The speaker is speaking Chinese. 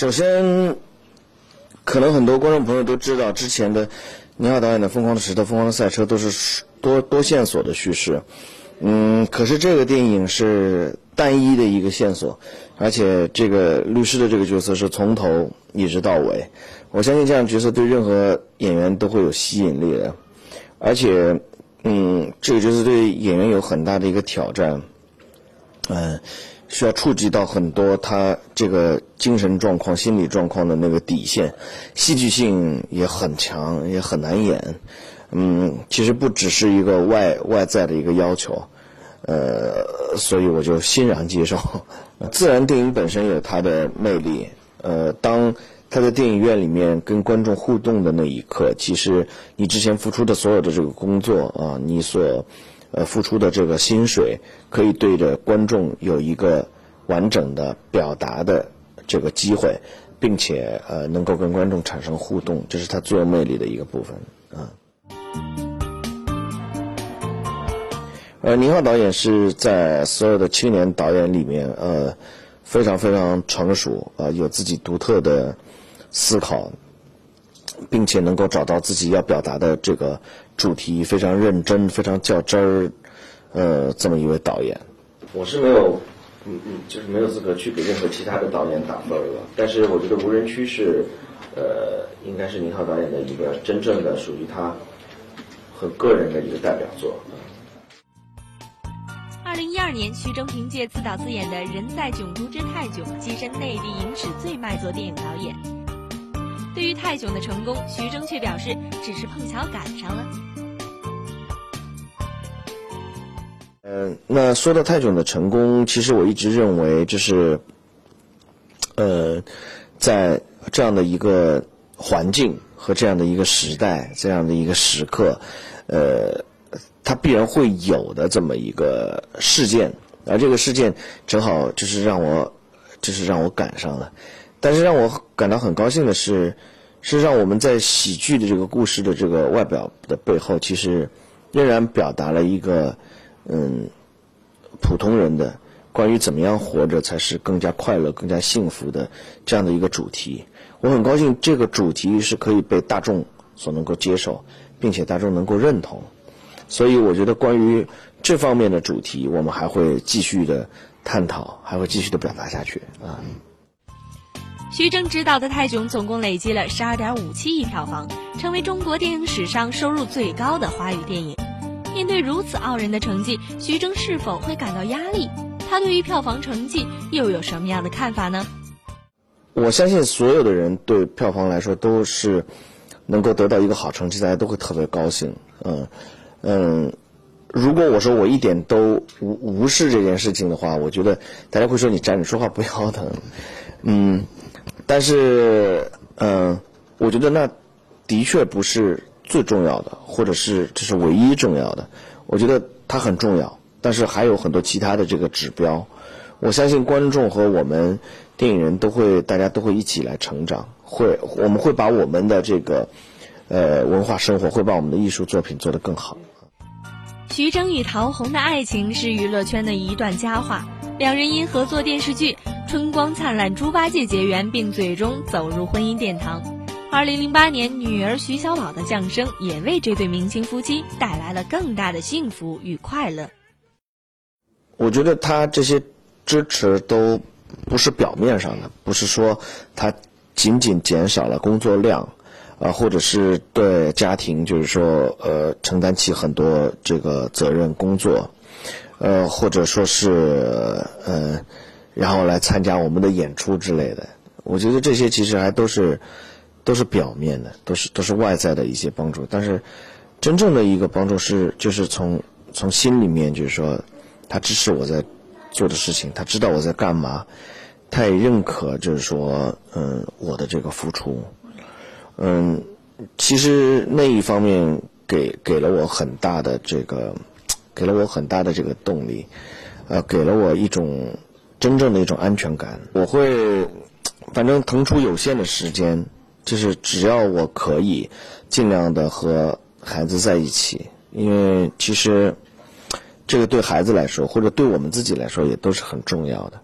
首先，可能很多观众朋友都知道，之前的宁浩导演的《疯狂的石头》《疯狂的赛车》都是多多线索的叙事。嗯，可是这个电影是单一的一个线索，而且这个律师的这个角色是从头一直到尾。我相信这样角色对任何演员都会有吸引力的，而且，嗯，这个角色对演员有很大的一个挑战。嗯，需要触及到很多他这个精神状况、心理状况的那个底线，戏剧性也很强，也很难演。嗯，其实不只是一个外外在的一个要求，呃，所以我就欣然接受。自然电影本身有它的魅力，呃，当他在电影院里面跟观众互动的那一刻，其实你之前付出的所有的这个工作啊，你所呃付出的这个薪水，可以对着观众有一个完整的表达的这个机会，并且呃能够跟观众产生互动，这是他最有魅力的一个部分啊。呃，宁浩导演是在所有的青年导演里面，呃，非常非常成熟，啊，有自己独特的思考，并且能够找到自己要表达的这个主题，非常认真、非常较真儿，呃，这么一位导演。我是没有，嗯嗯，就是没有资格去给任何其他的导演打分了。但是我觉得《无人区》是，呃，应该是宁浩导演的一个真正的属于他很个人的一个代表作。二零一二年，徐峥凭借自导自演的《人在囧途之泰囧》跻身内地影史最卖座电影导演。对于泰囧的成功，徐峥却表示只是碰巧赶上了。嗯，那说到泰囧的成功，其实我一直认为就是，呃，在这样的一个环境和这样的一个时代、这样的一个时刻，呃。它必然会有的这么一个事件，而这个事件正好就是让我，就是让我赶上了。但是让我感到很高兴的是，事实上我们在喜剧的这个故事的这个外表的背后，其实仍然表达了一个嗯普通人的关于怎么样活着才是更加快乐、更加幸福的这样的一个主题。我很高兴这个主题是可以被大众所能够接受，并且大众能够认同。所以我觉得，关于这方面的主题，我们还会继续的探讨，还会继续的表达下去啊。徐峥执导的《泰囧》总共累积了十二点五七亿票房，成为中国电影史上收入最高的华语电影。面对如此傲人的成绩，徐峥是否会感到压力？他对于票房成绩又有什么样的看法呢？我相信所有的人对票房来说都是能够得到一个好成绩，大家都会特别高兴，嗯。嗯，如果我说我一点都无无视这件事情的话，我觉得大家会说你站着说话不腰疼。嗯，但是嗯，我觉得那的确不是最重要的，或者是这是唯一重要的。我觉得它很重要，但是还有很多其他的这个指标。我相信观众和我们电影人都会，大家都会一起来成长，会我们会把我们的这个呃文化生活，会把我们的艺术作品做得更好。徐峥与陶虹的爱情是娱乐圈的一段佳话，两人因合作电视剧《春光灿烂猪八戒》结缘，并最终走入婚姻殿堂。二零零八年，女儿徐小宝的降生也为这对明星夫妻带来了更大的幸福与快乐。我觉得他这些支持都不是表面上的，不是说他仅仅减少了工作量。啊，或者是对家庭，就是说，呃，承担起很多这个责任工作，呃，或者说是，呃，然后来参加我们的演出之类的。我觉得这些其实还都是，都是表面的，都是都是外在的一些帮助。但是，真正的一个帮助是，就是从从心里面，就是说，他支持我在做的事情，他知道我在干嘛，他也认可，就是说，嗯，我的这个付出。嗯，其实那一方面给给了我很大的这个，给了我很大的这个动力，呃，给了我一种真正的一种安全感。我会反正腾出有限的时间，就是只要我可以，尽量的和孩子在一起，因为其实这个对孩子来说，或者对我们自己来说，也都是很重要的。